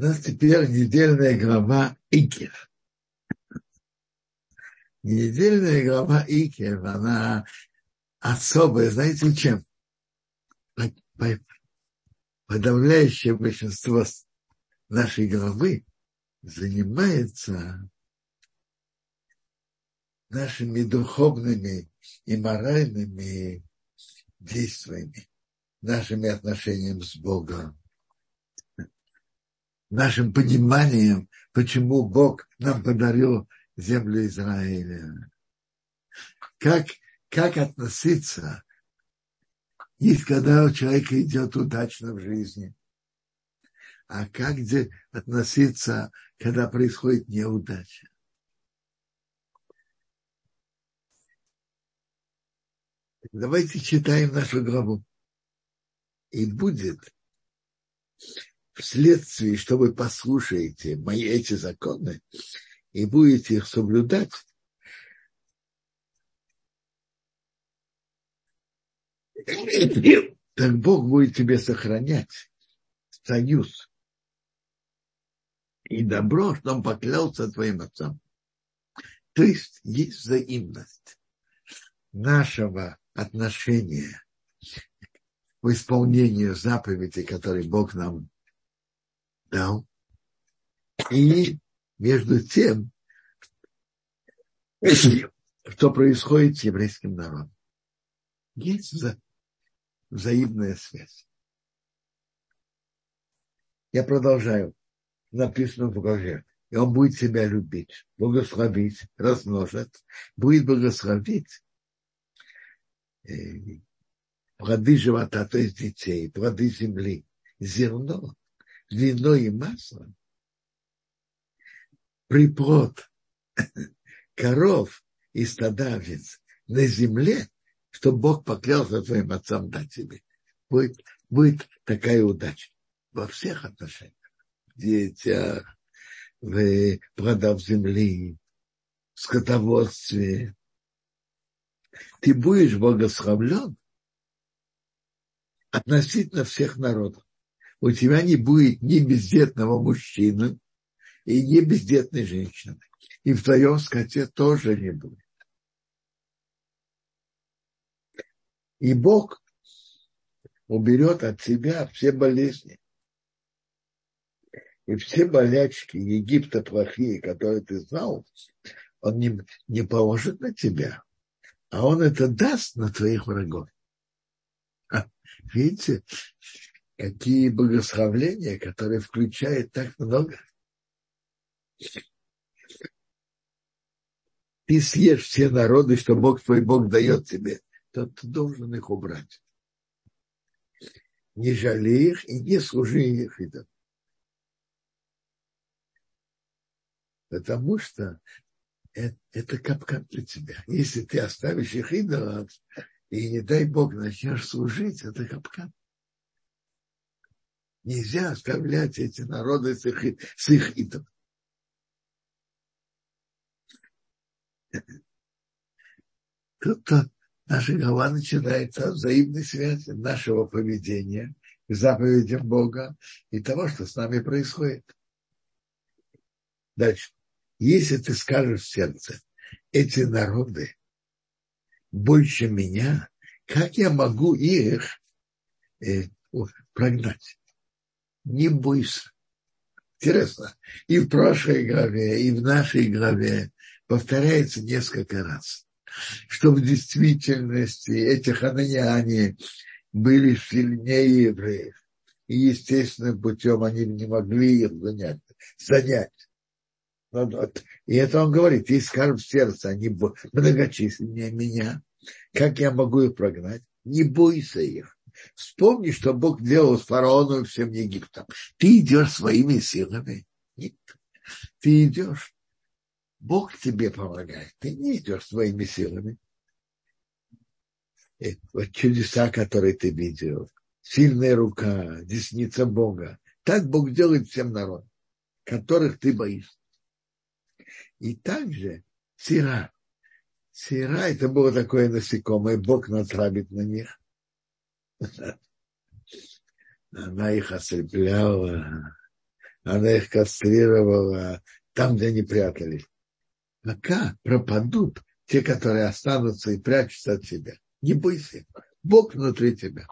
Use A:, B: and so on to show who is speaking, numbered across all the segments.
A: У нас теперь недельная глава Икер. Недельная глава Икер, она особая, знаете, чем? Подавляющее большинство нашей главы занимается нашими духовными и моральными действиями, нашими отношениями с Богом, нашим пониманием, почему Бог нам подарил землю Израиля. Как, как относиться, и когда у человека идет удачно в жизни, а как где относиться, когда происходит неудача. Давайте читаем нашу главу. И будет вследствие, что вы послушаете мои эти законы и будете их соблюдать, так Бог будет тебе сохранять союз и добро, что он поклялся твоим отцам. То есть есть взаимность нашего отношения в исполнению заповедей, которые Бог нам дал, и между тем, что происходит с еврейским народом. Есть вза взаимная связь. Я продолжаю. Написано в главе. И он будет себя любить, благословить, размножить, будет благословить э, плоды живота, то есть детей, плоды земли, зерно, вино и масло, приплод коров и стада на земле, что Бог поклялся твоим отцам дать тебе. Будет, будет такая удача во всех отношениях. В детях, в плодах земли, в скотоводстве. Ты будешь благословлен относительно всех народов у тебя не будет ни бездетного мужчины и ни бездетной женщины. И в твоем скоте тоже не будет. И Бог уберет от тебя все болезни. И все болячки Египта плохие, которые ты знал, он не, не положит на тебя, а он это даст на твоих врагов. А, видите, какие благословления, которые включают так много. Ты съешь все народы, что Бог твой Бог дает тебе, то ты должен их убрать. Не жалей их и не служи их идолам. Потому что это, это капкан для тебя. Если ты оставишь их идолов, и не дай Бог начнешь служить, это капкан. Нельзя оставлять эти народы с их, с их идом. Тут наша глава начинается от взаимной связи нашего поведения к заповедям Бога и того, что с нами происходит. Дальше. Если ты скажешь в сердце, эти народы больше меня, как я могу их э, прогнать? Не бойся. Интересно, и в прошлой главе, и в нашей главе повторяется несколько раз, что в действительности эти хананяне были сильнее евреев, и естественным путем они не могли их занять. занять. И это он говорит, и скажем в сердце, они многочисленнее меня, как я могу их прогнать? Не бойся их. Вспомни, что Бог делал с фараоном и всем Египтом. Ты идешь своими силами. Нет. Ты идешь. Бог тебе помогает. Ты не идешь своими силами. И вот чудеса, которые ты видел. Сильная рука, десница Бога. Так Бог делает всем народам, которых ты боишься. И также сира. Сира это было такое насекомое, Бог натравит на них. Она их ослепляла, она их кастрировала там, где они прятались. Пока пропадут те, которые останутся и прячутся от тебя. Не бойся. Бог внутри тебя.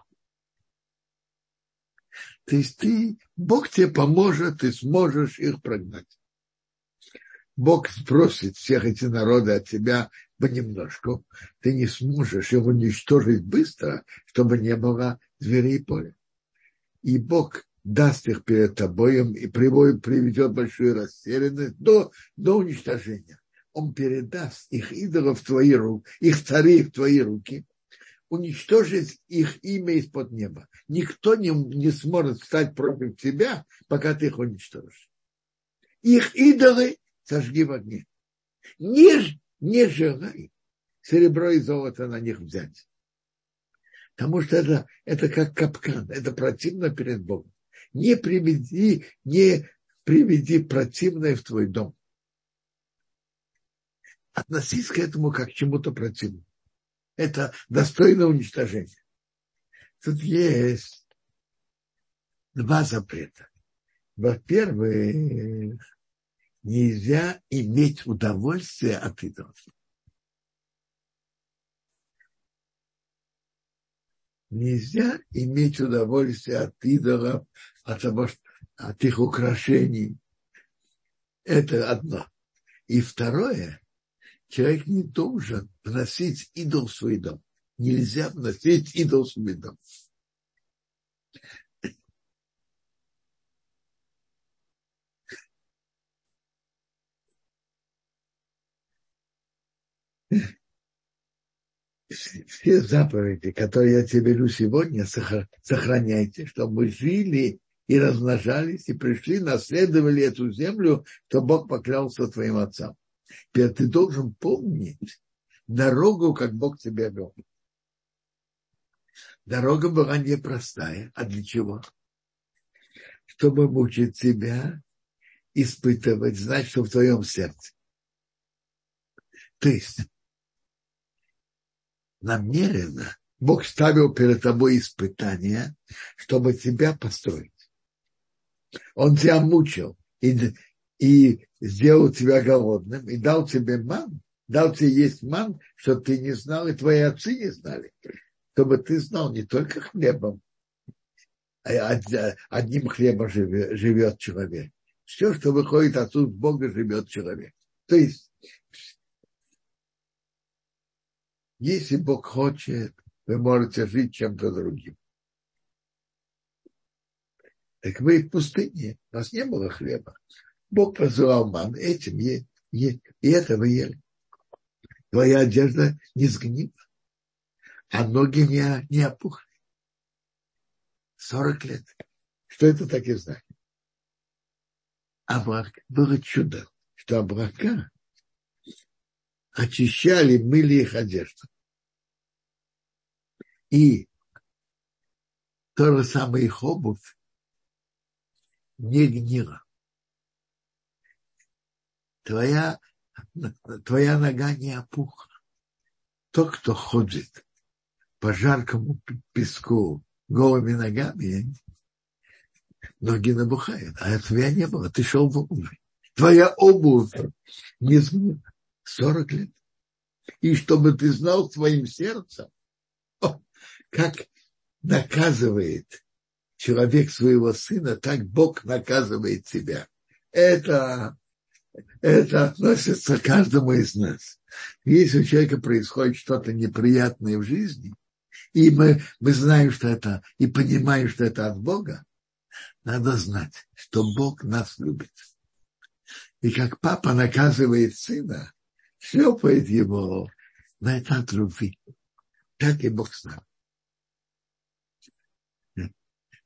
A: То есть ты, Бог тебе поможет, ты сможешь их прогнать. Бог спросит всех эти народы от тебя понемножку. Ты не сможешь его уничтожить быстро, чтобы не было зверей поля. И Бог даст их перед тобой и приводит, приведет большую растерянность до, до уничтожения. Он передаст их идолов в твои руки, их царей в твои руки, уничтожить их имя из-под неба. Никто не, не сможет стать против тебя, пока ты их уничтожишь. Их идолы сожги в огне. Не, не желай серебро и золото на них взять. Потому что это, это как капкан, это противно перед Богом. Не приведи, не приведи противное в твой дом. Относись к этому как к чему-то противному. Это достойно уничтожения. Тут есть два запрета. Во-первых, нельзя иметь удовольствие от идолов. Нельзя иметь удовольствие от идолов, от, того, от их украшений. Это одно. И второе, человек не должен вносить идол в свой дом. Нельзя вносить идол в свой дом. Все заповеди, которые я тебе велю сегодня, сохраняйте, чтобы мы жили и размножались, и пришли, наследовали эту землю, что Бог поклялся твоим отцам. Теперь ты должен помнить дорогу, как Бог тебя вел. Дорога была непростая. А для чего? Чтобы мучить тебя, испытывать, знать, что в твоем сердце. То есть намеренно Бог ставил перед тобой испытания, чтобы тебя построить. Он тебя мучил и, и сделал тебя голодным, и дал тебе ман, дал тебе есть ман, что ты не знал, и твои отцы не знали, чтобы ты знал не только хлебом, а одним хлебом живет, человек. Все, что выходит от уст Бога, живет человек. То есть Если Бог хочет, вы можете жить чем-то другим. Так мы в пустыне, у нас не было хлеба. Бог посылал ман, этим е, е, и это вы ели. Твоя одежда не сгнила, а ноги не, не опухли. Сорок лет. Что это так и значит? Абрак, было чудо, что Абрака очищали, мыли их одежду. И то же самое их обувь не гнила. Твоя, твоя нога не опухла. Тот, кто ходит по жаркому песку голыми ногами, ноги набухают. А тебя не было, ты шел в обуви. Твоя обувь не сгнила. 40 лет. И чтобы ты знал своим сердцем, как наказывает человек своего сына, так Бог наказывает себя. Это, это относится к каждому из нас. Если у человека происходит что-то неприятное в жизни, и мы, мы знаем, что это, и понимаем, что это от Бога, надо знать, что Бог нас любит. И как папа наказывает сына, шлепает его на этот любви. Так и Бог с нами.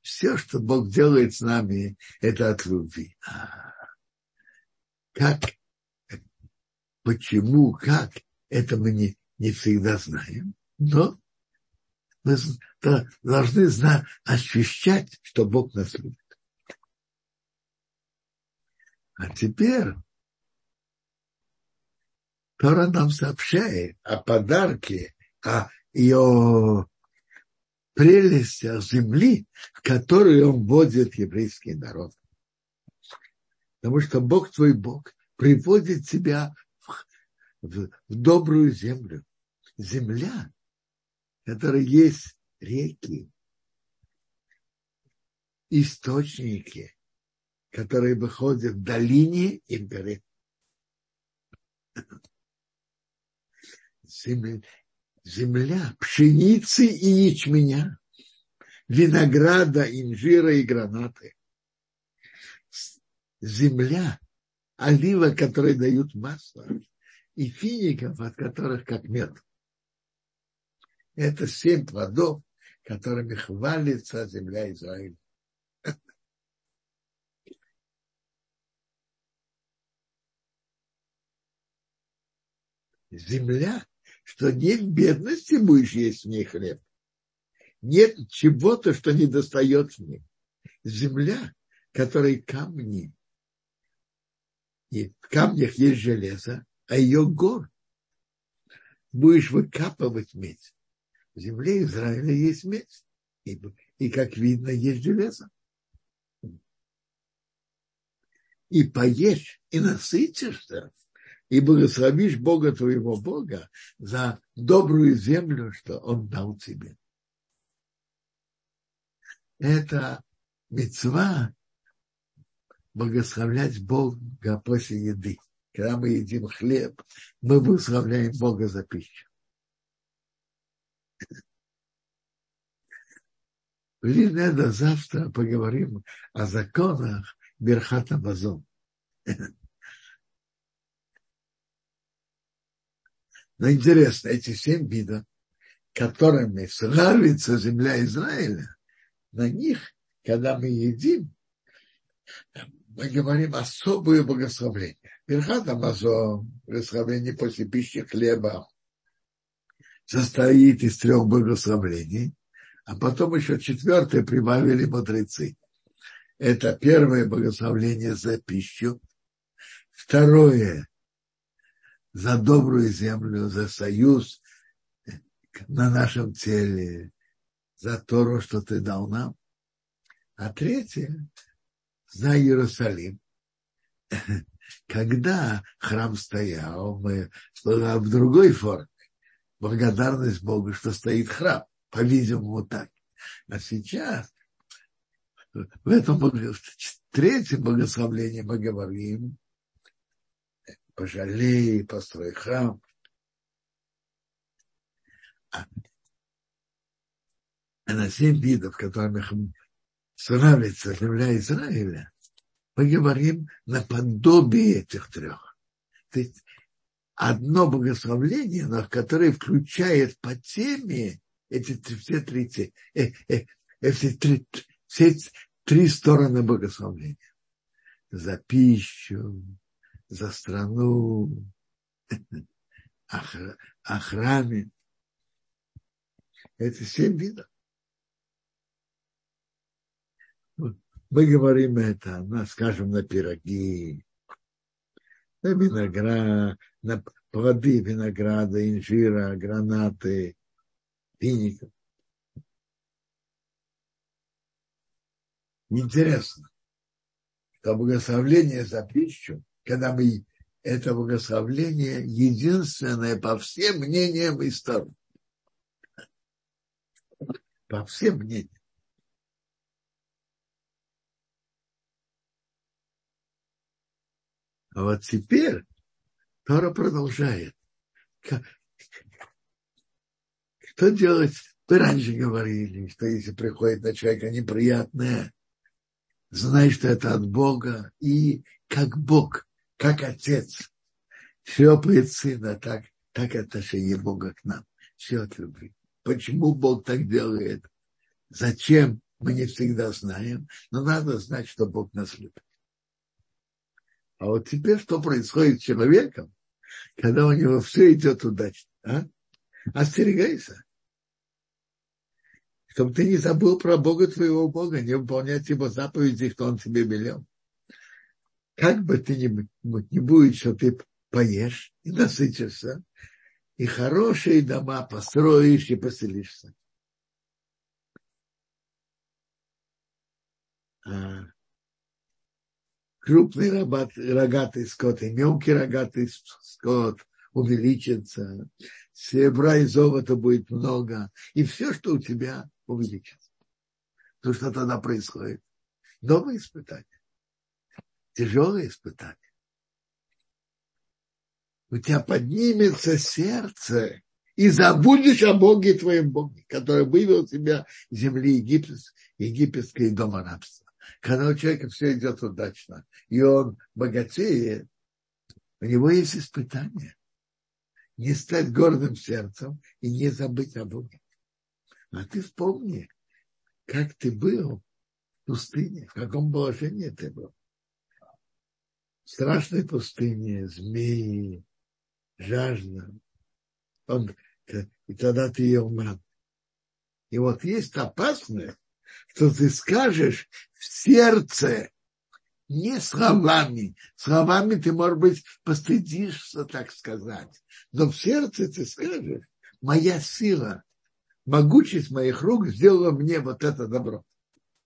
A: Все, что Бог делает с нами, это от любви. Как, почему, как, это мы не, не всегда знаем, но мы должны знать, ощущать, что Бог нас любит. А теперь Тора нам сообщает о подарке, о ее прелестях земли, в которую он вводит еврейский народ. Потому что Бог твой Бог приводит тебя в, в, в добрую землю. Земля, которая есть реки, источники, которые выходят в долине и в горе. Земля, пшеницы и ячменя, винограда, инжира и гранаты. Земля, олива, которые дают масло, и фиников, от которых как мед. Это семь плодов, которыми хвалится земля Израиля. Земля, что нет бедности будешь есть в ней хлеб. Нет чего-то, что не достает в ней. Земля, которой камни. И в камнях есть железо, а ее гор. Будешь выкапывать медь в земле Израиля есть медь. И, и как видно, есть железо. И поешь, и насытишься, и благословишь Бога твоего Бога за добрую землю, что Он дал тебе. Это мецва благословлять Бога после еды. Когда мы едим хлеб, мы благословляем Бога за пищу. Линеда завтра поговорим о законах Берхата Базон. Но интересно, эти семь видов, которыми славится земля Израиля, на них, когда мы едим, мы говорим особое благословление. Берхат Амазон, благословение после пищи хлеба, состоит из трех благословлений, а потом еще четвертое прибавили мудрецы. Это первое благословление за пищу, второе за добрую землю, за союз на нашем теле, за то, что ты дал нам, а третье за Иерусалим. Когда храм стоял, мы в другой форме благодарность Богу, что стоит храм. По-видимому, так. А сейчас в этом в третьем благословлении мы говорим, пожалей, построй храм. А, на семь видов, которыми славится земля Израиля, мы говорим наподобие этих трех. То есть одно благословление, но которое включает по теме эти все три, э, э, эти три, все три стороны благословления. За пищу, за страну, о храме. Это семь видов. Мы говорим это, скажем, на пироги, на виноград, на плоды винограда, инжира, гранаты, фиников. Интересно, что благословление за пищу, когда мы это благословление единственное по всем мнениям истории. По всем мнениям. А вот теперь Тора продолжает. Что делать? Вы раньше говорили, что если приходит на человека неприятное, знай, что это от Бога, и как Бог, как Отец, шлепает сына, так, так отношение Бога к нам, все от любви. Почему Бог так делает? Зачем? Мы не всегда знаем, но надо знать, что Бог нас любит. А вот теперь что происходит с человеком, когда у него все идет удачно? А? Остерегайся. Чтобы ты не забыл про Бога твоего Бога, не выполнять его заповеди, что он тебе велел. Как бы ты ни, не будет, что ты поешь и насытишься, и хорошие дома построишь и поселишься. А крупный рогатый скот и мелкий рогатый скот увеличится, серебра и золота будет много, и все, что у тебя, увеличится. То, что тогда происходит. Новое испытание. Тяжелое испытание. У тебя поднимется сердце, и забудешь о Боге твоем Боге, который вывел тебя из земли египетской, египетской дома рабства. Когда у человека все идет удачно, и он богатеет, у него есть испытания. Не стать гордым сердцем и не забыть о Боге. А ты вспомни, как ты был в пустыне, в каком положении ты был. Страшной пустыне, змеи, жажда. Он, и тогда ты ел ман. И вот есть опасность, что ты скажешь в сердце, не словами. Словами ты, может быть, постыдишься, так сказать. Но в сердце ты скажешь, моя сила, могучесть моих рук сделала мне вот это добро.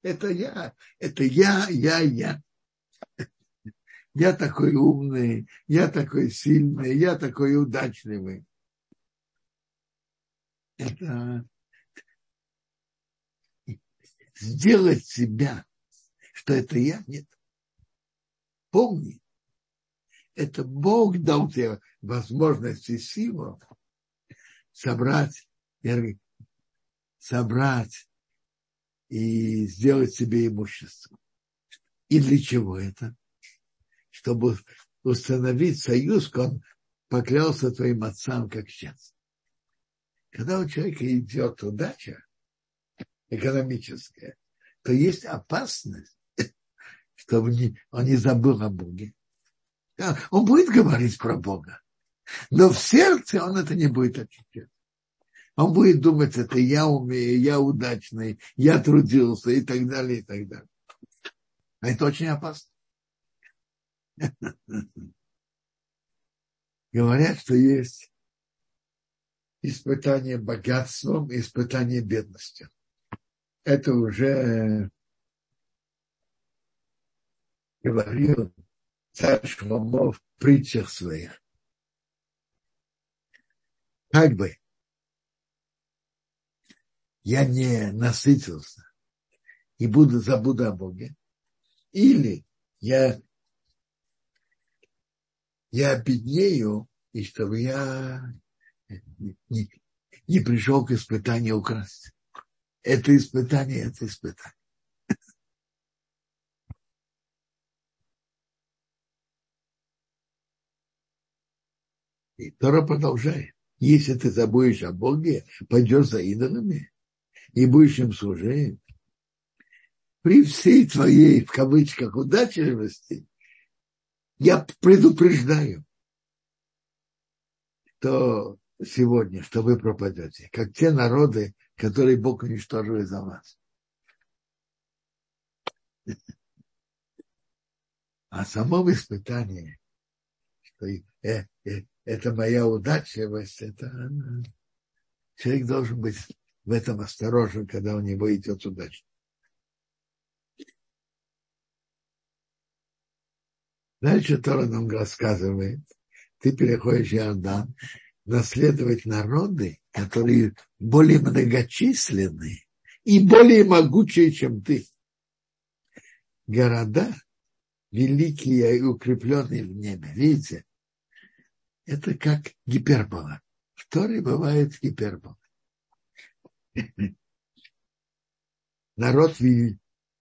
A: Это я, это я, я, я. Я такой умный, я такой сильный, я такой удачливый. Это сделать себя, что это я, нет. Помни, это Бог дал тебе возможность и силу собрать, собрать и сделать себе имущество. И для чего это? Чтобы установить союз, он поклялся твоим отцам как сейчас. Когда у человека идет удача экономическая, то есть опасность, чтобы он не забыл о Боге. Он будет говорить про Бога, но в сердце он это не будет ощущать. Он будет думать, это я умею, я удачный, я трудился и так далее, и так далее. А это очень опасно. Говорят, что есть испытание богатством и испытание бедностью. Это уже говорил царь Шломо в притчах своих. Как бы я не насытился и буду забуду о Боге, или я, я обеднею, и чтобы я не, не пришел к испытанию украсть. Это испытание, это испытание. И Тора продолжает. Если ты забудешь о Боге, пойдешь за идолами и будешь им служить, при всей твоей, в кавычках, удачливости, я предупреждаю, что сегодня, что вы пропадете, как те народы, которые Бог уничтожил за вас. А самом испытании, что э, э, это моя удачливость, это человек должен быть в этом осторожен, когда у него идет удача. Дальше Тора нам рассказывает, ты переходишь Иордан, наследовать народы, которые более многочисленные и более могучие, чем ты. Города великие и укрепленные в небе. Видите, это как гипербола. В Торе бывает гипербола. Народ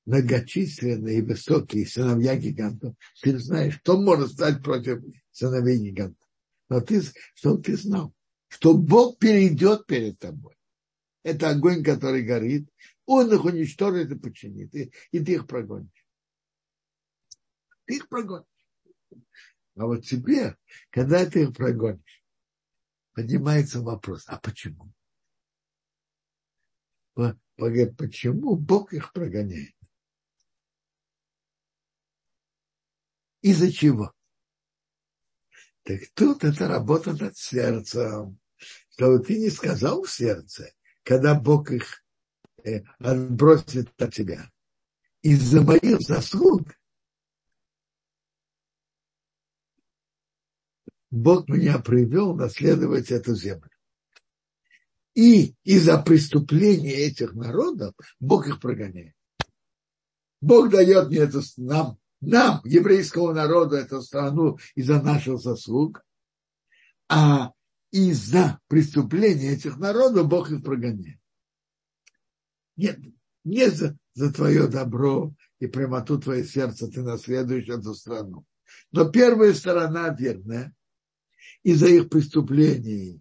A: многочисленный и высокий, сыновья гигантов. Ты знаешь, кто может стать против сыновей гигантов? Но ты, что ты знал, что Бог перейдет перед тобой. Это огонь, который горит. Он их уничтожит и подчинит. И, и ты их прогонишь. Ты их прогонишь. А вот теперь, когда ты их прогонишь, поднимается вопрос, а почему? Почему Бог их прогоняет? Из-за чего? Так тут это работа над сердцем. Чтобы ты не сказал в сердце, когда Бог их э, отбросит от тебя. Из-за моих заслуг Бог меня привел наследовать эту землю. И из-за преступления этих народов Бог их прогоняет. Бог дает мне это нам нам, еврейскому народу, эту страну из-за наших заслуг, а из-за преступления этих народов Бог их прогоняет. Нет, не за, за твое добро и прямоту твое сердце ты наследуешь эту страну. Но первая сторона верная, из-за их преступлений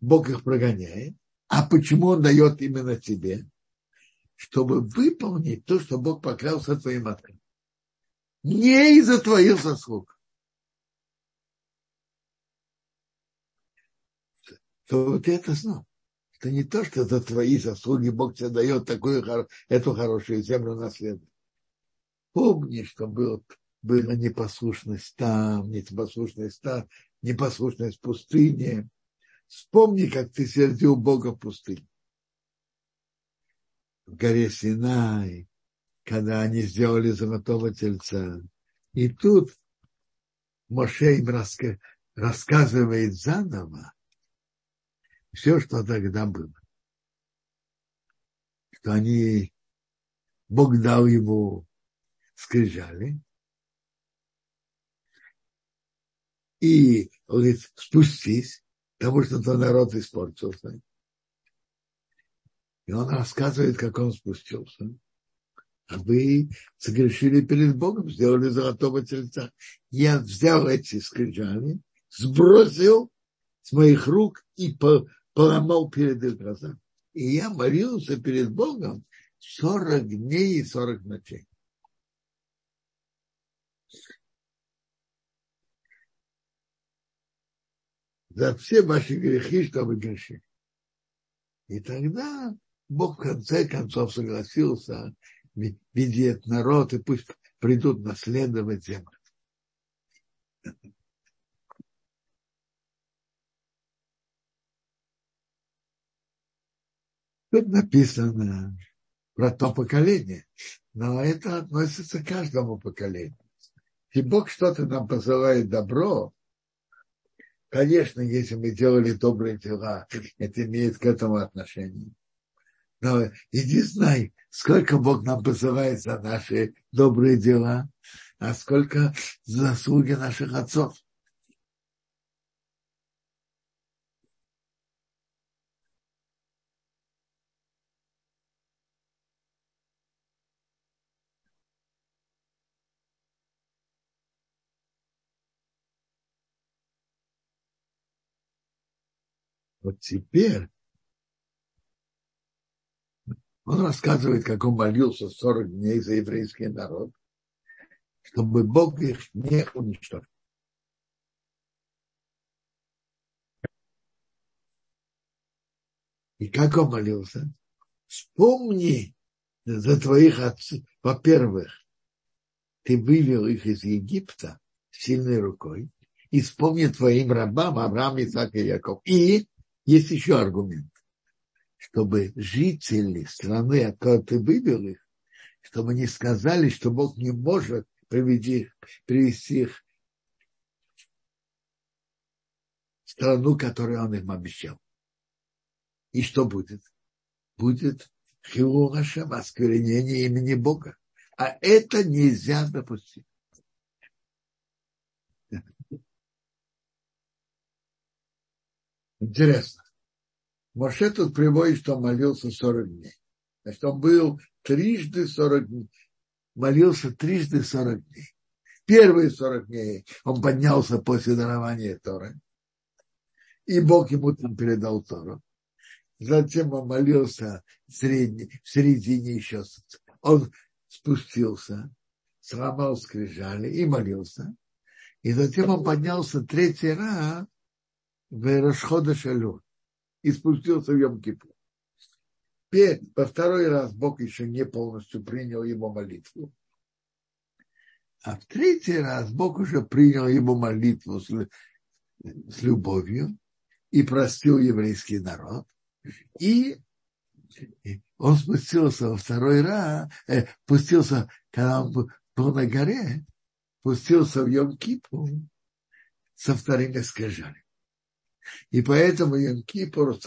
A: Бог их прогоняет. А почему Он дает именно тебе? Чтобы выполнить то, что Бог поклялся твоим отцам. Не из-за твоих заслуг. То вот это знал. Это не то, что за твои заслуги Бог тебе дает такую, эту хорошую землю наследовать. Помни, что был, была непослушность там, непослушность там, непослушность в пустыне. Вспомни, как ты сердил Бога в пустыне. В горе Синай, когда они сделали золотого тельца. И тут Моше им рассказывает заново все, что тогда было. Что они, Бог дал ему скрижали, и говорит, спустись, потому что то народ испортился. И он рассказывает, как он спустился. А вы согрешили перед Богом, сделали золотого тельца. Я взял эти скрижали, сбросил с моих рук и поломал перед их глазами. И я молился перед Богом 40 дней и 40 ночей. за все ваши грехи, что вы грешили. И тогда Бог в конце концов согласился видеть народ, и пусть придут наследовать землю. Тут написано про то поколение, но это относится к каждому поколению. И Бог что-то нам посылает добро, Конечно, если мы делали добрые дела, это имеет к этому отношение. Но иди знай, сколько Бог нам посылает за наши добрые дела, а сколько заслуги наших отцов. Вот теперь он рассказывает, как он молился 40 дней за еврейский народ, чтобы Бог их не уничтожил. И как он молился? Вспомни за твоих отцов. Во-первых, ты вывел их из Египта сильной рукой. И вспомни твоим рабам Авраам, Исаак и Яков. И есть еще аргумент, чтобы жители страны, от которой ты вывел их, чтобы не сказали, что Бог не может привести их, привести их в страну, которую он им обещал. И что будет? Будет хилу Хашем, осквернение имени Бога. А это нельзя допустить. Интересно. Моше тут приводит, что он молился 40 дней. Значит, он был трижды 40 дней. Молился трижды 40 дней. Первые 40 дней он поднялся после дарования Торы. И Бог ему там передал Тору. Затем он молился в, средне, в середине еще. Он спустился, сломал скрижали и молился. И затем он поднялся третий раз в Рашхода Шалю и спустился в Йом-Кипур. Во второй раз Бог еще не полностью принял его молитву. А в третий раз Бог уже принял его молитву с, с любовью и простил еврейский народ. И он спустился во второй раз, э, спустился, когда он был на горе, спустился в Йом-Кипур со вторыми скрижами. И поэтому Йом-Кипур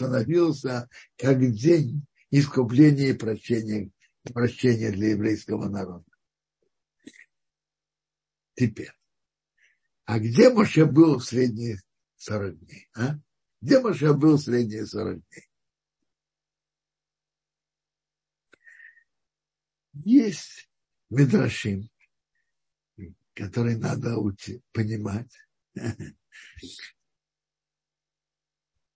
A: как день искупления и прощения, прощения для еврейского народа. Теперь, а где Моше был в средние 40 дней? А? Где Моше был в средние 40 дней? Есть Медрашим, который надо учить, понимать.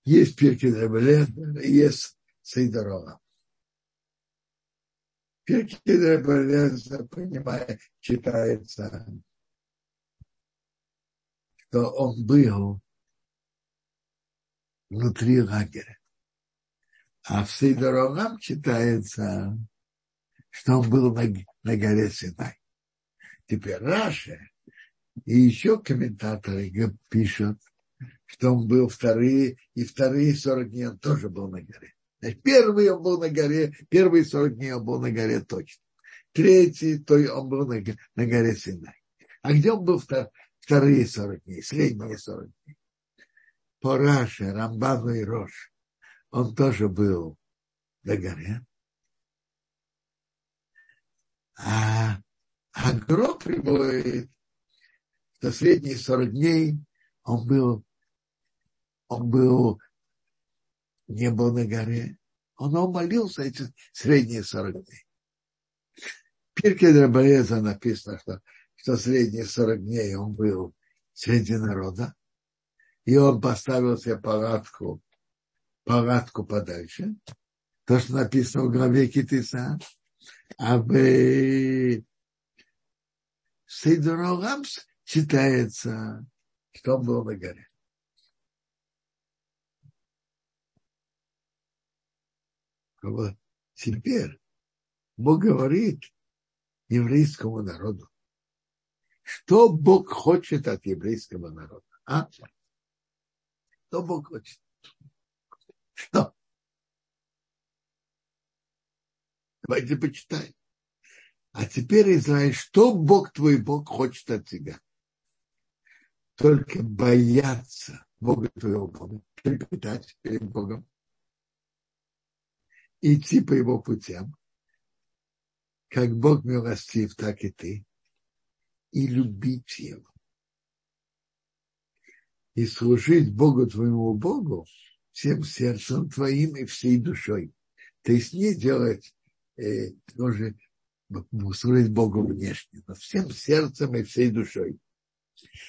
A: Есть Пирки Драбелезер, есть Сейдарова. Пирки Драбелезер, понимая, читается, что он был внутри лагеря. А в Сейдорогам читается, что он был на, на горе Синай. Теперь Раша и еще комментаторы пишут, что он был вторые, и вторые 40 дней он тоже был на горе. Значит, первый он был на горе, первые 40 дней он был на горе точно. Третий, то он был на, на горе Синай. А где он был втор, вторые 40 дней, средние 40 дней? По Рамбану и Рош, он тоже был на горе. А, а гроб приводит, что средние 40 дней он был он был, не был на горе, он молился эти средние 40 дней. В Пирке Драбареза написано, что, что средние 40 дней он был среди народа, и он поставил себе палатку, палатку подальше. То, что написано в главе Китиса. А в Сейдуроламс читается, что он был на горе. Теперь Бог говорит еврейскому народу, что Бог хочет от еврейского народа. А? Что Бог хочет? Что? Давайте почитаем. А теперь, Израиль, что Бог твой Бог хочет от тебя? Только бояться Бога твоего Бога, трепетать перед Богом, идти по его путям, как Бог милостив, так и ты, и любить его. И служить Богу твоему Богу всем сердцем твоим и всей душой. То есть не делать э, тоже служить Богу внешне, но всем сердцем и всей душой.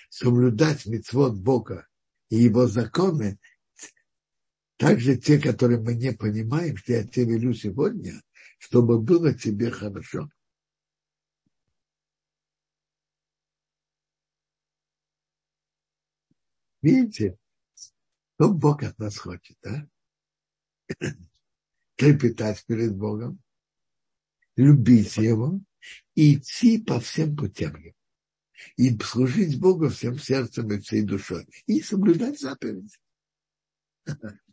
A: Соблюдать мецвод Бога и его законы также те, которые мы не понимаем, что я тебе велю сегодня, чтобы было тебе хорошо. Видите, что Бог от нас хочет, а? Трепетать перед Богом, любить Его и идти по всем путям Его. И служить Богу всем сердцем и всей душой. И соблюдать заповеди.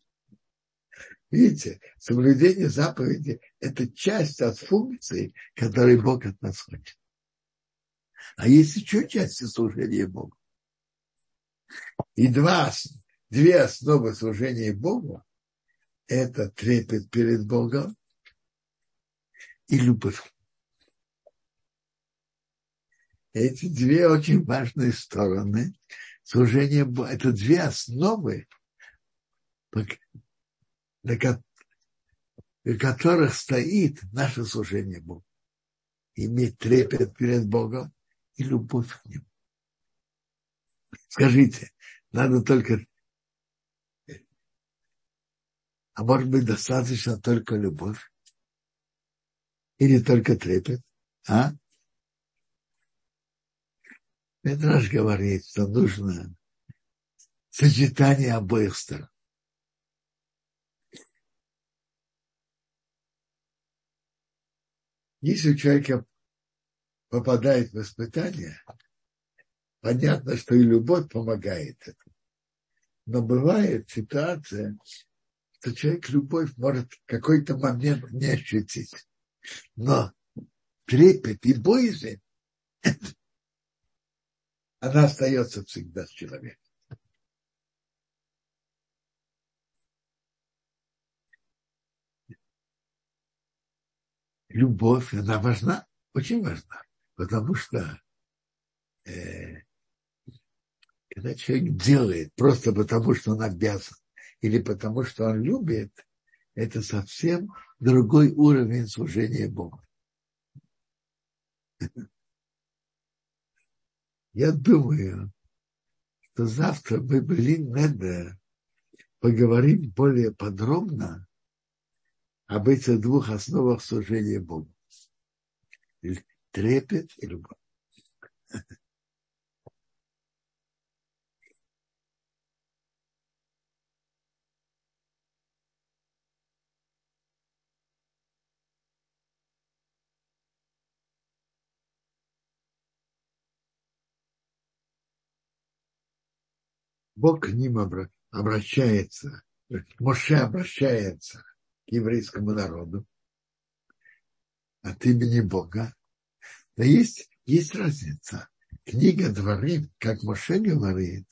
A: Видите, соблюдение заповеди – это часть от функций, которые Бог от нас хочет. А есть еще части служения Богу. И два, две основы служения Богу – это трепет перед Богом и любовь. Эти две очень важные стороны служения Богу. Это две основы, на которых стоит наше служение Богу. Иметь трепет перед Богом и любовь к Нему. Скажите, надо только... А может быть, достаточно только любовь? Или только трепет? А? Медраж говорит, что нужно сочетание обоих сторон. Если у человека попадает в испытание, понятно, что и любовь помогает этому. Но бывает ситуация, что человек любовь может в какой-то момент не ощутить. Но трепет и боязнь, она остается всегда с человеком. Любовь, она важна, очень важна, потому что э, когда человек делает просто потому, что он обязан, или потому, что он любит, это совсем другой уровень служения Богу. Я думаю, что завтра мы, блин, надо поговорим более подробно об этих двух основах служения Богу. Трепет и любовь. Бог к ним обращается, Моше обращается к еврейскому народу от имени Бога. Но есть, есть разница. Книга Дворим, как Моше говорит,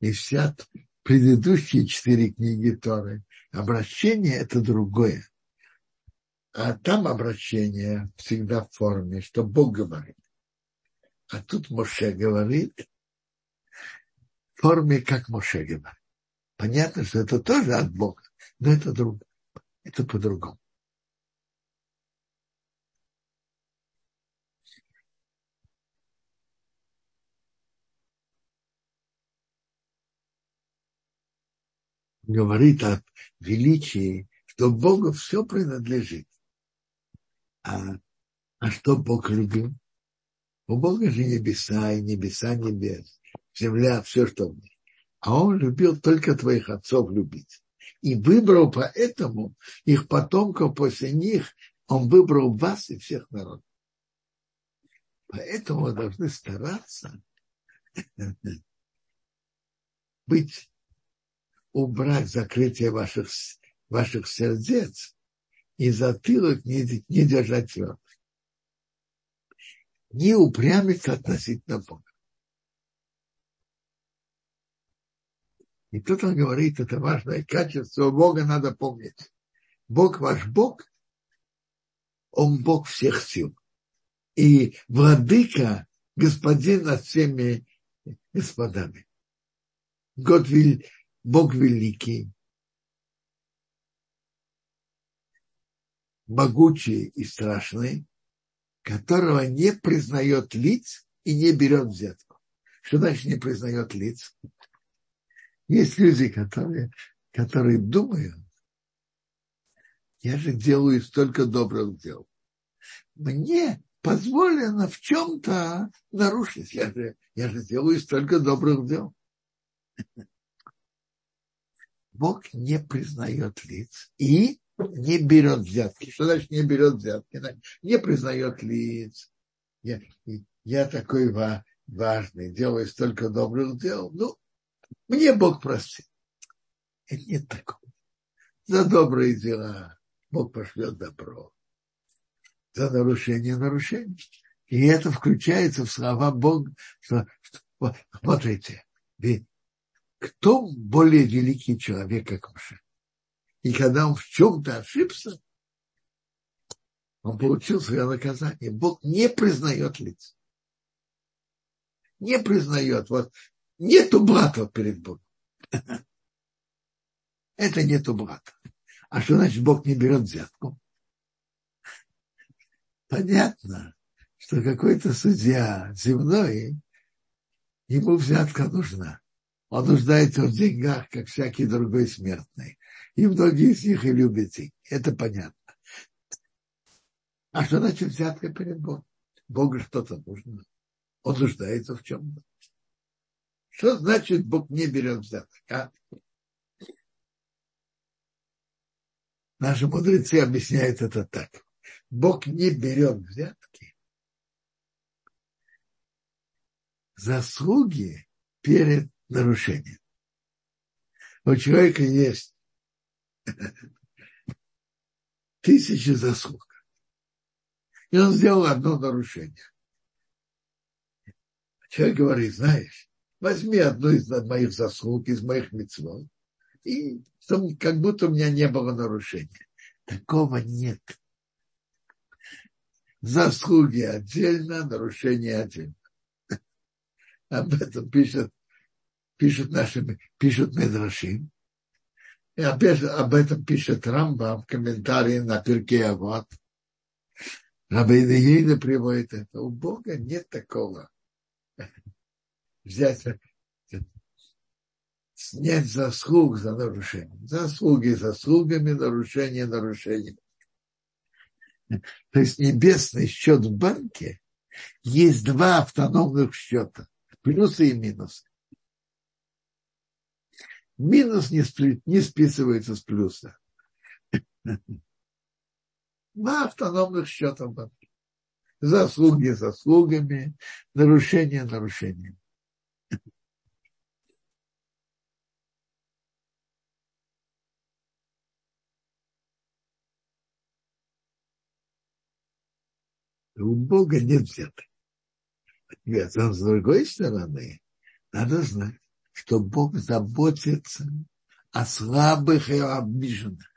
A: и вся предыдущие четыре книги Торы, обращение – это другое. А там обращение всегда в форме, что Бог говорит. А тут Моше говорит, форме, как Моше говорит. Понятно, что это тоже от Бога, но это, друг, это по-другому. говорит о величии, что Богу все принадлежит. А, а что Бог любил? У Бога же небеса и небеса небес земля, все, что в ней. А он любил только твоих отцов любить. И выбрал поэтому их потомков после них, он выбрал вас и всех народов. Поэтому вы должны стараться быть, убрать закрытие ваших, ваших сердец и затылок не, не держать твердо. Не упрямиться относительно Бога. И тут он говорит, это важное качество Бога надо помнить. Бог ваш Бог, Он Бог всех сил. И владыка, господин над всеми господами. Год, Бог великий, могучий и страшный, которого не признает лиц и не берет взятку. Что значит не признает лиц? Есть люди, которые, которые думают, я же делаю столько добрых дел. Мне позволено в чем-то нарушить. Я же, я же делаю столько добрых дел. Бог не признает лиц и не берет взятки. Что значит не берет взятки? Не признает лиц. Я, я такой важный, делаю столько добрых дел. Ну, мне Бог простит. Это нет такого. За добрые дела Бог пошлет добро. За нарушение нарушение. И это включается в слова Бога, что, что смотрите, ведь кто более великий человек, как Моше? И когда он в чем-то ошибся, он получил свое наказание. Бог не признает лиц. Не признает. Вот Нету блата перед Богом. Это нету блата. А что значит Бог не берет взятку? Понятно, что какой-то судья земной, ему взятка нужна. Он нуждается в деньгах, как всякий другой смертный. И многие из них и любят деньги. Это понятно. А что значит взятка перед Богом? Богу что-то нужно. Он нуждается в чем-то. Что значит Бог не берет взяток? А? Наши мудрецы объясняют это так. Бог не берет взятки. Заслуги перед нарушением. У человека есть тысячи заслуг. И он сделал одно нарушение. Человек говорит, знаешь, возьми одну из моих заслуг, из моих мецвод, и как будто у меня не было нарушения. Такого нет. Заслуги отдельно, нарушения отдельно. Об этом пишет, пишут наши, пишут Медрашим. И опять об этом пишет Рамба в комментарии на Пирке Авод. Рабейна приводит это. У Бога нет такого. Взять, снять заслуг за нарушение. Заслуги заслугами, нарушение нарушением. То есть небесный счет в банке есть два автономных счета. Плюсы и минусы. Минус не, спли, не списывается с плюса. Два автономных счета в банке. Заслуги заслугами, нарушения нарушениями. У Бога нет взяток. Нет, но с другой стороны, надо знать, что Бог заботится о слабых и обиженных.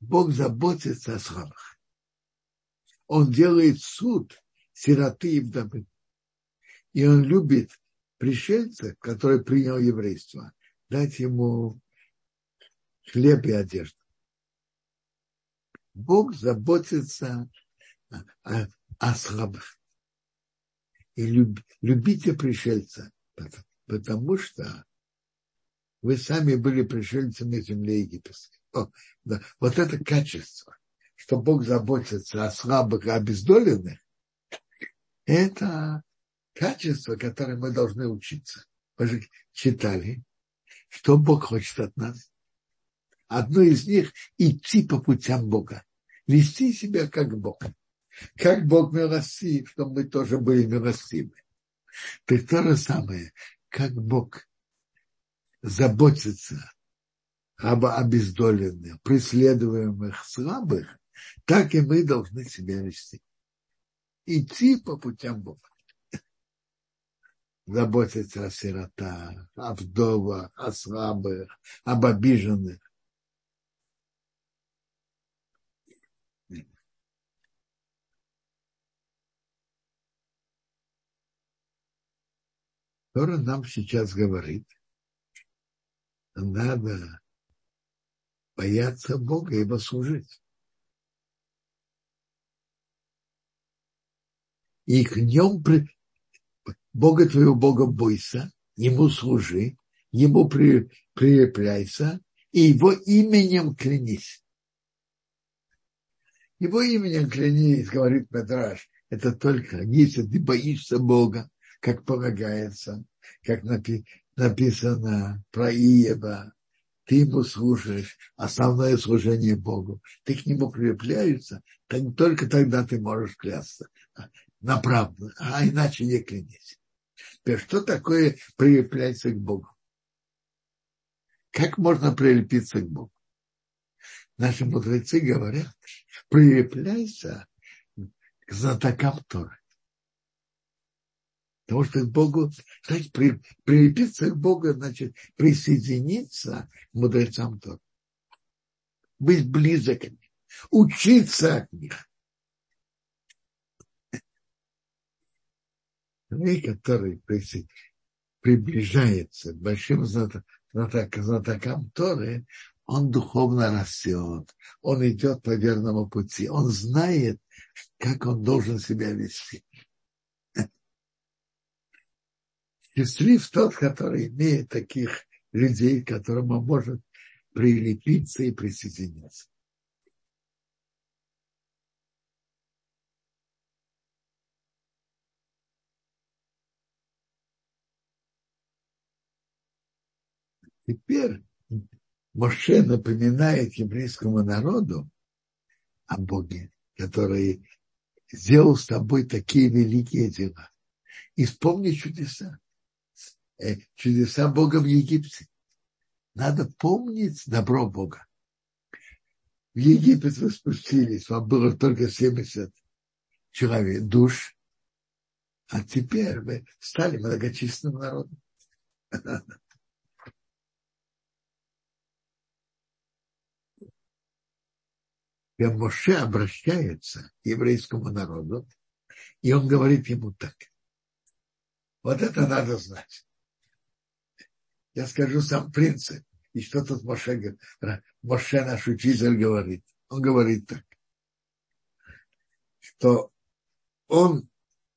A: Бог заботится о слабых. Он делает суд сироты и вдовы. И он любит пришельца, который принял еврейство, дать ему хлеб и одежду. Бог заботится о, о слабых. И люб, любите пришельца, потому что вы сами были пришельцами земли египетской. О, да, вот это качество, что Бог заботится о слабых и обездоленных, это качество, которое мы должны учиться. Мы же читали, что Бог хочет от нас. Одно из них – идти по путям Бога, вести себя как Бог. Как Бог милостив, чтобы мы тоже были милостивы. Так то же самое, как Бог заботится об обездоленных, преследуемых, слабых, так и мы должны себя вести. Идти по путям Бога. Заботиться о сиротах, о вдовах, о слабых, об обиженных. Тора нам сейчас говорит, надо бояться Бога и его служить. И к нем Бога твоего Бога бойся, ему служи, ему при, прилепляйся, и его именем клянись. Его именем клянись, говорит Петраш, это только если ты боишься Бога, как полагается, как напи- написано про Иева, ты ему служишь, основное служение Богу, ты к нему прилепляешься, так, только тогда ты можешь клясться на правду, а иначе не клянись. Что такое прилепляться к Богу? Как можно прилепиться к Богу? Наши мудрецы говорят, прилепляйся к знатокам Торы. Потому что к Богу, значит, при, прилепиться к Богу, значит, присоединиться к мудрецам Тора. Быть близок к ним, учиться от них. Человек, который приближается к большим знатокам Торы, он духовно растет, он идет по верному пути, он знает, как он должен себя вести. Счастлив тот, который имеет таких людей, к которым он может прилепиться и присоединиться. Теперь Моше напоминает еврейскому народу о Боге, который сделал с тобой такие великие дела. И вспомни чудеса. Э, чудеса Бога в Египте. Надо помнить добро Бога. В Египет вы спустились, вам было только 70 человек, душ, а теперь вы стали многочисленным народом. И Моше обращается к еврейскому народу, и он говорит ему так. Вот это надо знать. Я скажу сам принцип. И что тут Моше, Моше наш учитель говорит? Он говорит так, что он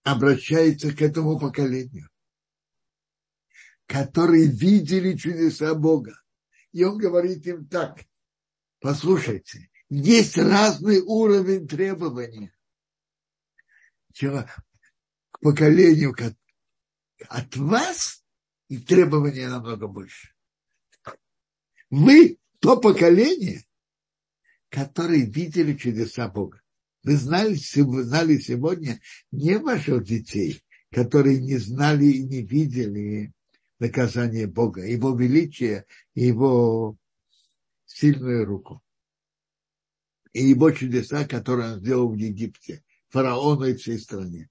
A: обращается к этому поколению, которые видели чудеса Бога. И он говорит им так, послушайте, есть разный уровень требований к поколению от вас и требования намного больше. Вы то поколение, которые видели чудеса Бога. Вы знали, знали сегодня не ваших детей, которые не знали и не видели наказание Бога, его величие, его сильную руку. И его чудеса, которые он сделал в Египте, фараону и всей стране.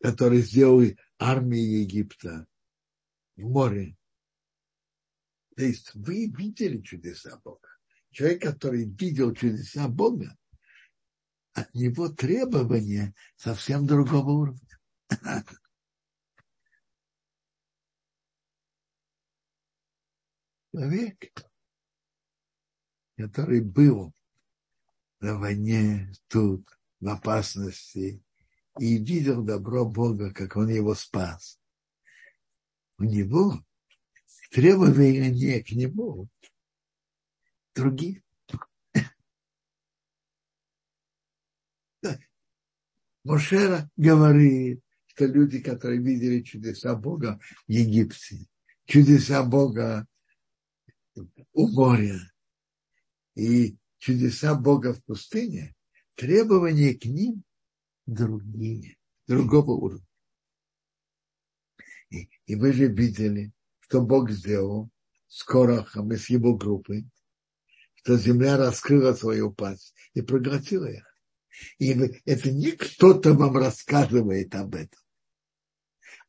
A: Который сделал армии Египта в море. То есть вы видели чудеса Бога. Человек, который видел чудеса Бога, от него требования совсем другого уровня. Человек, который был на войне тут, в опасности, и видел добро Бога, как он его спас. У него требования к нему другие. Мошера говорит, что люди, которые видели чудеса Бога в Египте, чудеса Бога у моря и чудеса Бога в пустыне, требования к ним другие, другого уровня. И, и вы же видели, что Бог сделал с Корахом и с его группой, что земля раскрыла свою пасть и проглотила их. И это не кто-то вам рассказывает об этом,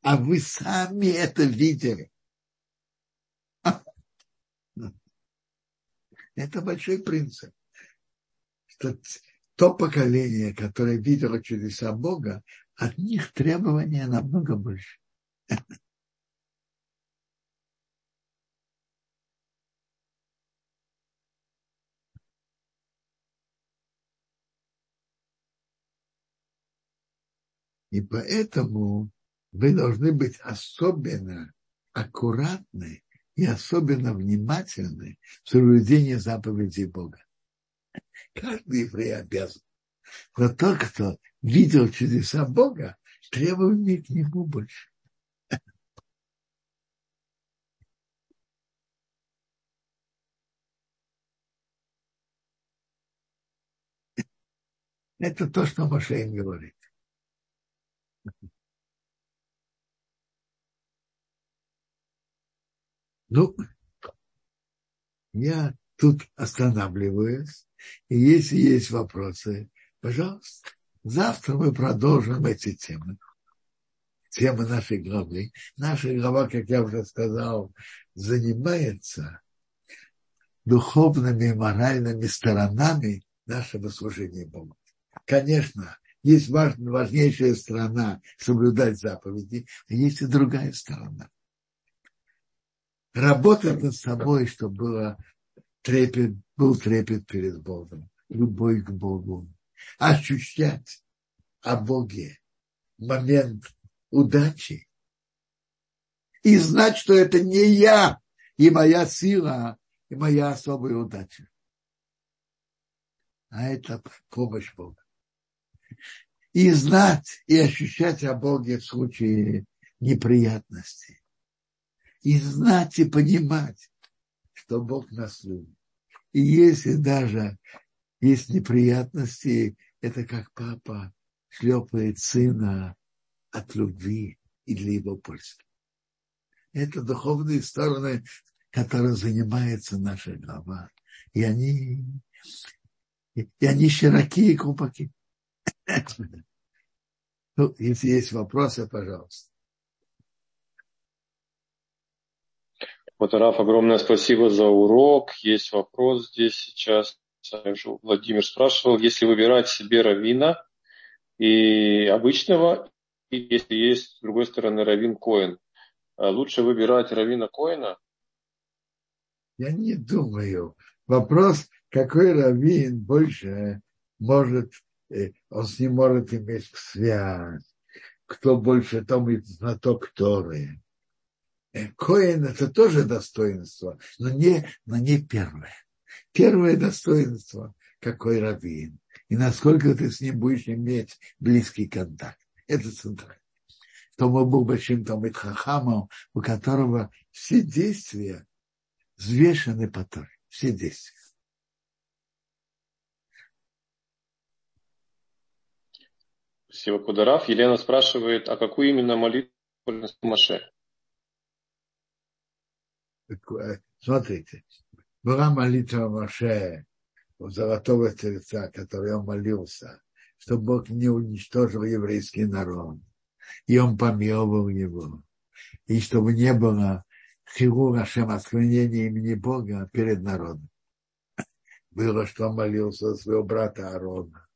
A: а вы сами это видели. Это большой принцип, что то поколение, которое видело чудеса Бога, от них требования намного больше. И поэтому вы должны быть особенно аккуратны и особенно внимательны в соблюдении заповедей Бога. Каждый еврей обязан. Но тот, кто видел чудеса Бога, требований к нему больше. Это то, что Машейн говорит. Ну, я тут останавливаюсь. И если есть вопросы, пожалуйста, завтра мы продолжим эти темы. Темы нашей главы. Наша глава, как я уже сказал, занимается духовными и моральными сторонами нашего служения Богу. Конечно, есть важная, важнейшая сторона соблюдать заповеди, а есть и другая сторона. Работать над собой, чтобы было трепет, был трепет перед Богом, любовь к Богу, ощущать о Боге момент удачи и знать, что это не я и моя сила, и моя особая удача, а это помощь Бога. И знать, и ощущать о Боге в случае неприятностей. И знать и понимать, что Бог нас любит. И если даже есть неприятности, это как папа шлепает сына от любви и для его пользы. Это духовные стороны, которыми занимается наша глава. И они, и они широкие и глубоки. Ну, если есть вопросы, пожалуйста.
B: Вот, Раф, огромное спасибо за урок. Есть вопрос здесь сейчас. Владимир спрашивал, если выбирать себе равина и обычного, и если есть, с другой стороны, равин Коин, а лучше выбирать равина Коина?
A: Я не думаю. Вопрос, какой равин больше может, э, он с ним может иметь связь, кто больше там знаток Торы. Э, Коин это тоже достоинство, но не, но не первое. Первое достоинство, какой раввин. И насколько ты с ним будешь иметь близкий контакт. Это центрально. То мы был большим там Хахамом, у которого все действия взвешены по Торе. Все действия.
B: Спасибо, Кударав. Елена спрашивает, а какую именно молитву Маше?
A: Смотрите, была молитва Маше у золотого тельца, который он молился, чтобы Бог не уничтожил еврейский народ. И он помиловал его. И чтобы не было хилу нашем осквернения имени Бога перед народом. Было, что он молился за своего брата Аарона.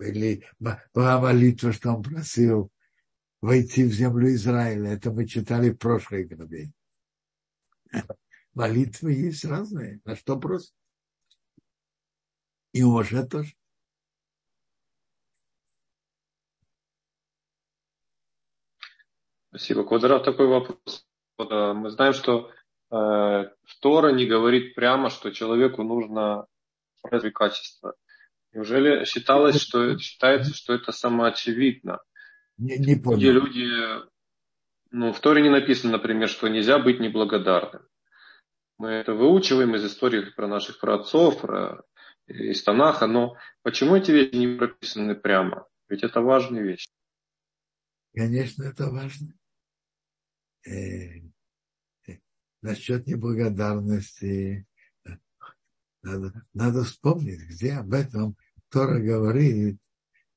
A: Или была молитва, что он просил войти в землю Израиля. Это мы читали в прошлой главе. Молитвы есть разные. На что просто? И уже тоже.
B: Спасибо. Квадрат, такой вопрос. Мы знаем, что э, Тора не говорит прямо, что человеку нужно развить качество. Неужели считалось, что считается, что это самоочевидно?
A: Не, не понял.
B: Где люди, ну, в Торе не написано, например, что нельзя быть неблагодарным. Мы это выучиваем из истории про наших праотцов, про из Танаха, но почему эти вещи не прописаны прямо? Ведь это важные вещи.
A: Конечно, это важно. Э, э, насчет неблагодарности надо, надо вспомнить, где об этом Тора говорит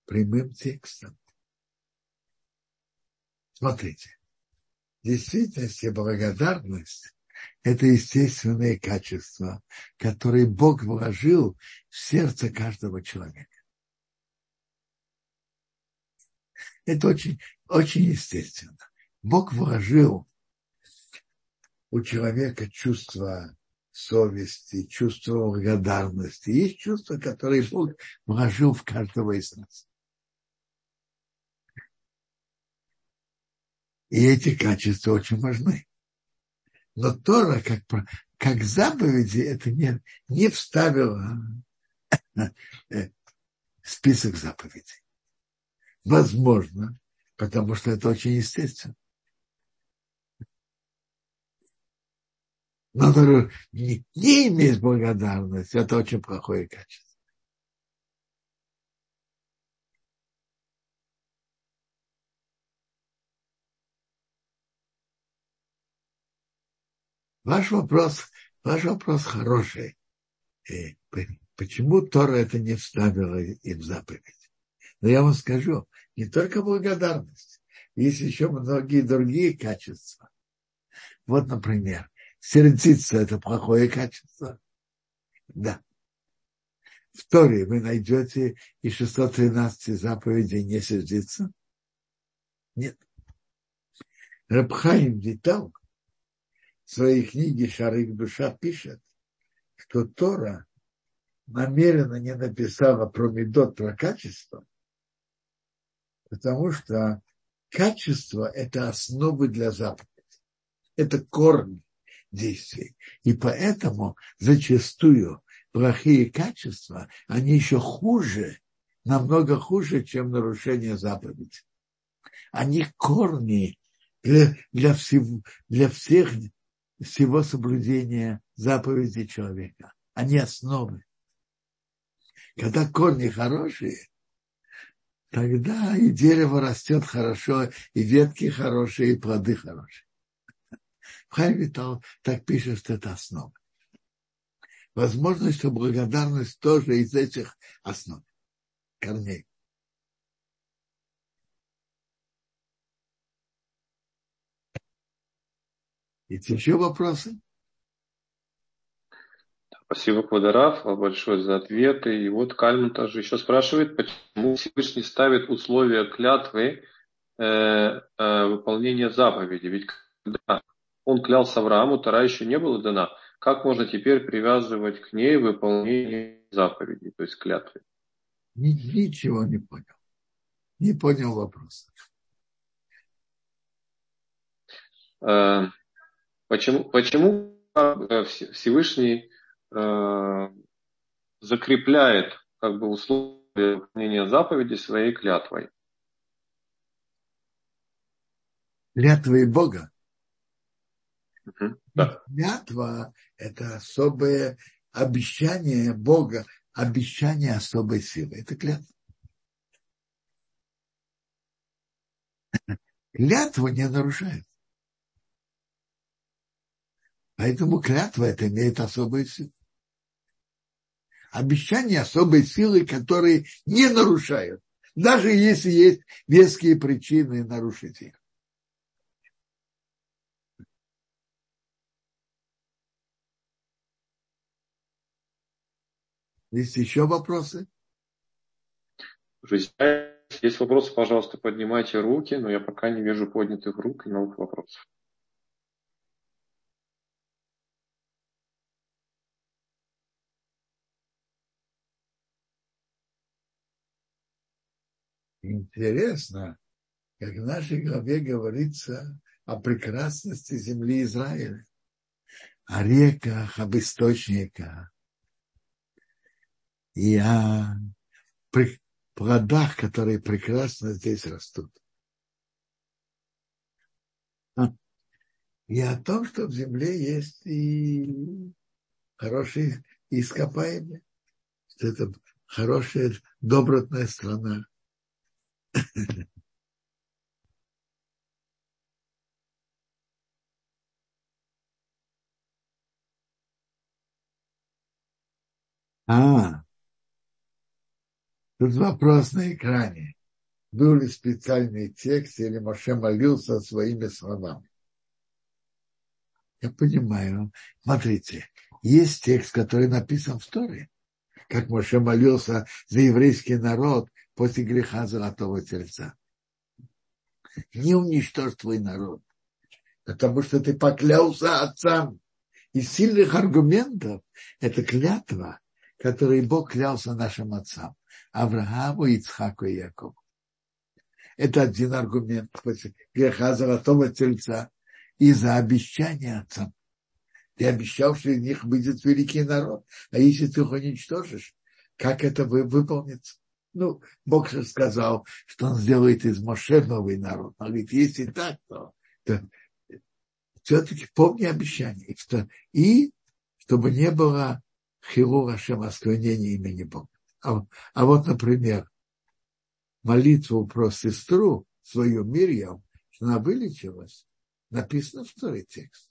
A: прямым текстом. Смотрите, действительности благодарность это естественные качества, которые Бог вложил в сердце каждого человека. Это очень, очень естественно. Бог вложил у человека чувство совести, чувство благодарности. Есть чувства, которые Бог вложил в каждого из нас. И эти качества очень важны. Но Тора, как, как заповеди, это не, не вставила э, список заповедей. Возможно, потому что это очень естественно. Надо не, не иметь благодарности, это очень плохое качество. Ваш вопрос, ваш вопрос хороший. И э, почему Тора это не вставила и в заповедь? Но я вам скажу, не только благодарность, есть еще многие другие качества. Вот, например, сердиться – это плохое качество. Да. В Торе вы найдете и 613 заповедей не сердиться? Нет. Рабхаим Витал в своей книге «Шарик душа» пишет, что Тора намеренно не написала про медот, про качество, потому что качество – это основы для заповеди. Это корни действий. И поэтому зачастую плохие качества, они еще хуже, намного хуже, чем нарушение заповеди. Они корни для, для, всего, для всех всего соблюдения заповедей человека. Они основы. Когда корни хорошие, тогда и дерево растет хорошо, и ветки хорошие, и плоды хорошие. Хайвитал так пишет, что это основа. Возможно, что благодарность тоже из этих основ, корней. Есть еще вопросы?
B: Спасибо, Квадорав, большое за ответы. И вот Кальман тоже еще спрашивает, почему Всевышний ставит условия клятвы э, э, выполнения заповеди. Ведь когда он клялся Аврааму, Тара еще не была дана. Как можно теперь привязывать к ней выполнение заповедей, то есть клятвы?
A: Ничего не понял. Не понял вопроса.
B: Э, почему, почему э, Всевышний э, закрепляет как бы условия выполнения заповеди своей клятвой?
A: Клятвой Бога.
B: Угу, да.
A: Клятва – это особое обещание Бога, обещание особой силы. Это клятва. Клятву не нарушает. Поэтому клятва это имеет особую силу. Обещание особой силы, которые не нарушают, даже если есть веские причины нарушить их. Есть еще вопросы?
B: Есть вопросы, пожалуйста, поднимайте руки, но я пока не вижу поднятых рук и новых вопросов.
A: Интересно, как в нашей главе говорится о прекрасности земли Израиля, о реках, об источниках и о плодах, которые прекрасно здесь растут. И о том, что в земле есть и хорошие ископаемые, что это хорошая, добротная страна. А, тут вопрос на экране. Был ли специальный текст или Моше молился своими словами? Я понимаю. Смотрите, есть текст, который написан в Торе, как Моше молился за еврейский народ после греха золотого тельца. Не уничтожь твой народ, потому что ты поклялся отцам. Из сильных аргументов это клятва, которой Бог клялся нашим отцам, Аврааму, Ицхаку и Якову. Это один аргумент после греха золотого тельца и за обещание отцам. Ты обещал, что из них будет великий народ. А если ты их уничтожишь, как это выполнится? Ну, Бог же сказал, что он сделает из Моше новый народ. Он говорит, если так, то, то все-таки помни обещание. Что, и чтобы не было хилу Ашем осквернения имени Бога. А, а вот, например, молитву про сестру, свою Мирьям, что она вылечилась, написано второй текст.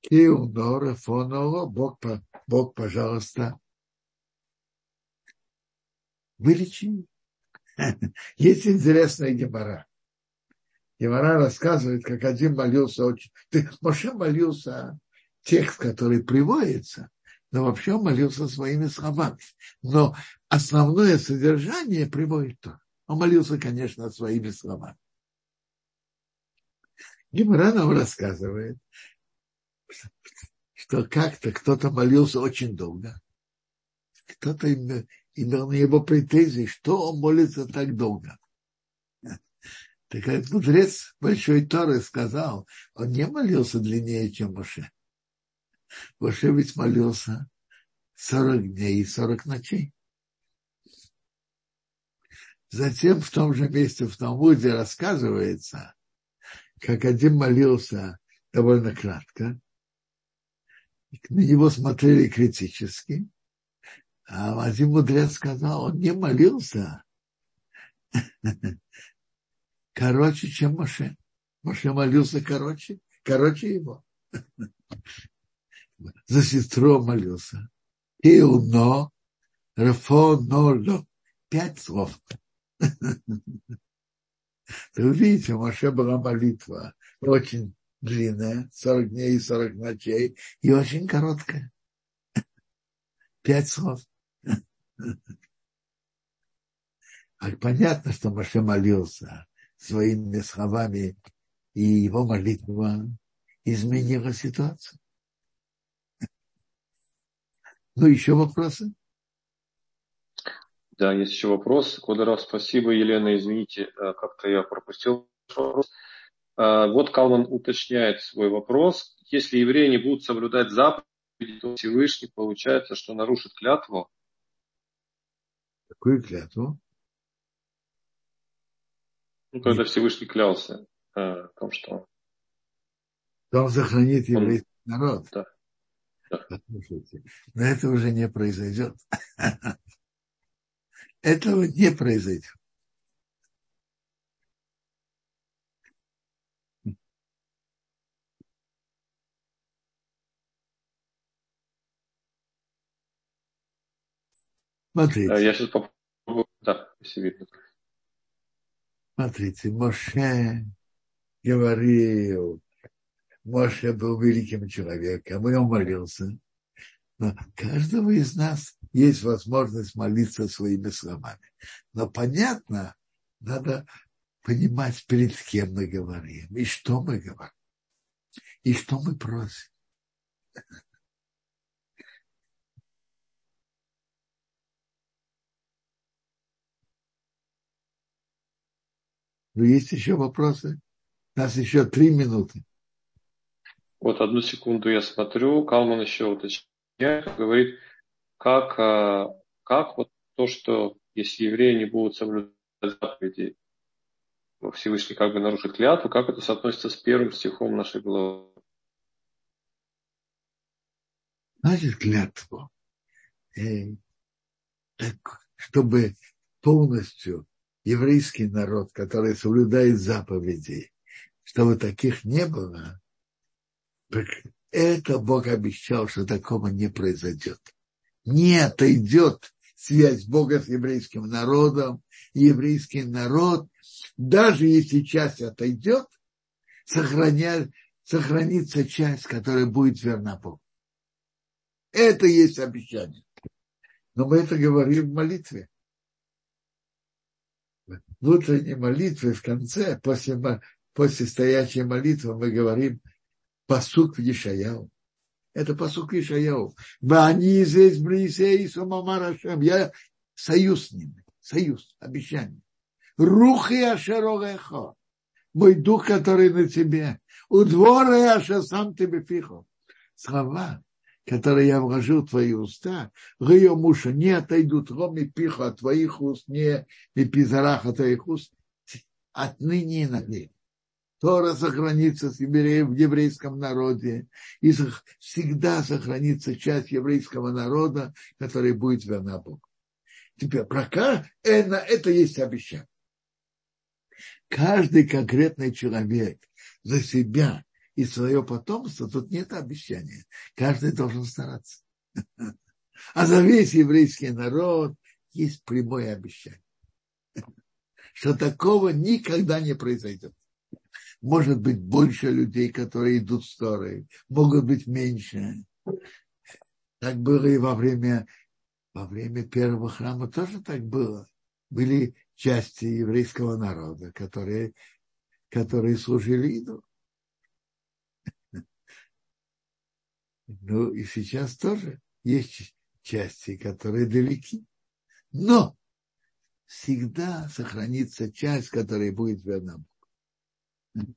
A: Киунора фоноло, Бог, Бог, пожалуйста, вылечи. Есть интересная гемора. Гемора рассказывает, как один молился очень... Ты, Моше молился текст, который приводится, но вообще молился своими словами. Но основное содержание приводит то. Он молился, конечно, своими словами. Гимара нам рассказывает, что как-то кто-то молился очень долго. Кто-то имел на его претензии, что он молится так долго. Так этот мудрец Большой Торы сказал, он не молился длиннее, чем Моше. Моше ведь молился 40 дней и 40 ночей. Затем в том же месте в Талмуде рассказывается, как один молился довольно кратко, на него смотрели критически, а один мудрец сказал, он не молился короче, чем Моше. Моше молился короче, короче его. За сестру молился. Иуно, Рафоноло. Пять слов. Вы видите, Моше была молитва очень длинная, 40 дней и 40 ночей, и очень короткая. Пять слов. А понятно, что Маше молился своими словами, и его молитва изменила ситуацию. Ну, еще вопросы?
B: Да, есть еще вопрос. Кодоров, спасибо, Елена, извините, э, как-то я пропустил вопрос. Э, вот Калман уточняет свой вопрос. Если евреи не будут соблюдать заповеди, то Всевышний получается, что нарушит клятву.
A: Какую клятву?
B: Ну, когда. Всевышний клялся э, о том, что...
A: Он сохранит еврейский Он... народ.
B: Да. да.
A: Послушайте, но это уже не произойдет. Этого не произойдет. Смотрите.
B: Я сейчас попробую. Да, если видно.
A: Смотрите, Моше говорил, Моше был великим человеком, и он молился. Но каждого из нас есть возможность молиться своими словами. Но понятно, надо понимать, перед кем мы говорим, и что мы говорим, и что мы просим. Но есть еще вопросы? У нас еще три минуты.
B: Вот одну секунду я смотрю. Калман еще уточняет, говорит, как, а, как вот то, что если евреи не будут соблюдать заповеди, Всевышний как бы нарушит клятву, как это соотносится с первым стихом нашей главы?
A: Значит, клятву. Э, так, чтобы полностью еврейский народ, который соблюдает заповеди, чтобы таких не было, это Бог обещал, что такого не произойдет. Не отойдет связь Бога с еврейским народом. Еврейский народ, даже если часть отойдет, сохранится часть, которая будет верна Богу. Это есть обещание. Но мы это говорим в молитве в утренней молитве в конце, после, после стоячей молитвы, мы говорим посук в Ешаяу. Это посук в Ешаяу. Они здесь близей Сумамарашем. Я союз с ними. Союз, обещание. Рухи Ашерогехо. Мой дух, который на тебе. Удворы Аша сам тебе фихо. Слова, которые я вложил в твои уста, Гайо муша, не отойдут роми пиха от твоих уст, не и пизараха твоих уст, отныне и навек. Тора сохранится в еврейском народе, и всегда сохранится часть еврейского народа, которая будет верна Богу. Теперь про это, это есть обещание. Каждый конкретный человек за себя и свое потомство, тут нет обещания. Каждый должен стараться. А за весь еврейский народ есть прямое обещание, что такого никогда не произойдет. Может быть больше людей, которые идут в Торы, могут быть меньше. Так было и во время, во время первого храма тоже так было. Были части еврейского народа, которые, которые служили идолу. Ну и сейчас тоже есть части, которые далеки. Но всегда сохранится часть, которая будет верна Богу.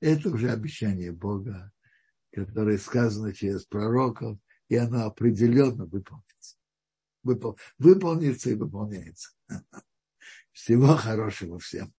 A: Это уже обещание Бога, которое сказано через пророков, и оно определенно выполнится. Выпол... Выполнится и выполняется. Всего хорошего всем.